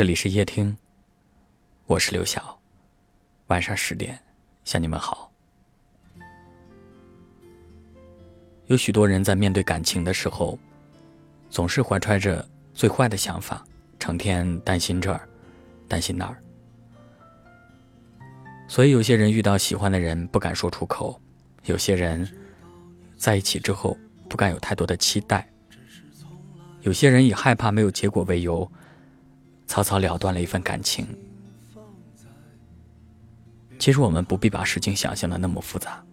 这里是夜听，我是刘晓。晚上十点向你们好。有许多人在面对感情的时候，总是怀揣着最坏的想法，成天担心这儿，担心那儿。所以有些人遇到喜欢的人不敢说出口，有些人在一起之后不敢有太多的期待，有些人以害怕没有结果为由。草草了断了一份感情。其实我们不必把事情想象的那么复杂，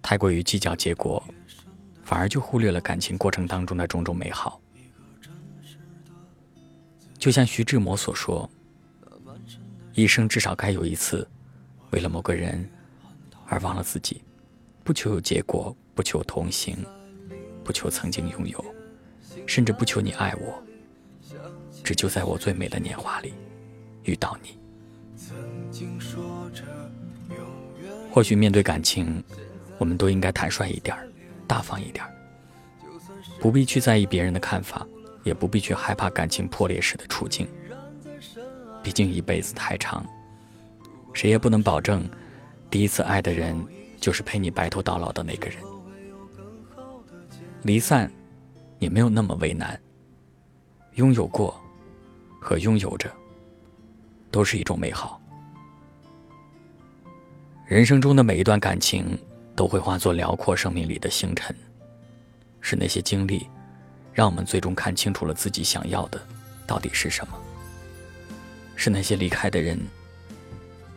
太过于计较结果，反而就忽略了感情过程当中的种种美好。就像徐志摩所说：“一生至少该有一次，为了某个人而忘了自己，不求有结果，不求同行，不求曾经拥有，甚至不求你爱我。”就在我最美的年华里遇到你。或许面对感情，我们都应该坦率一点大方一点不必去在意别人的看法，也不必去害怕感情破裂时的处境。毕竟一辈子太长，谁也不能保证第一次爱的人就是陪你白头到老的那个人。离散也没有那么为难，拥有过。和拥有着，都是一种美好。人生中的每一段感情，都会化作辽阔生命里的星辰。是那些经历，让我们最终看清楚了自己想要的到底是什么。是那些离开的人，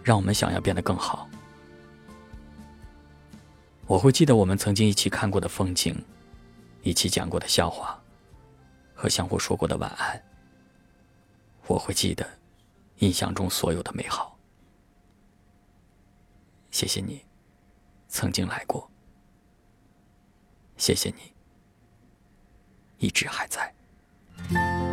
让我们想要变得更好。我会记得我们曾经一起看过的风景，一起讲过的笑话，和相互说过的晚安。我会记得印象中所有的美好。谢谢你曾经来过，谢谢你一直还在。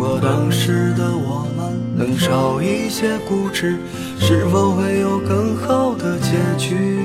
如果当时的我们。能少一些固执，是否会有更好的结局？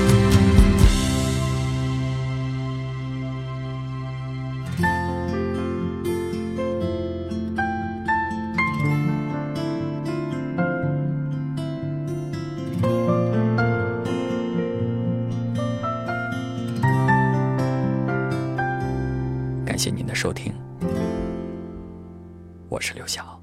感谢您的收听，我是刘晓。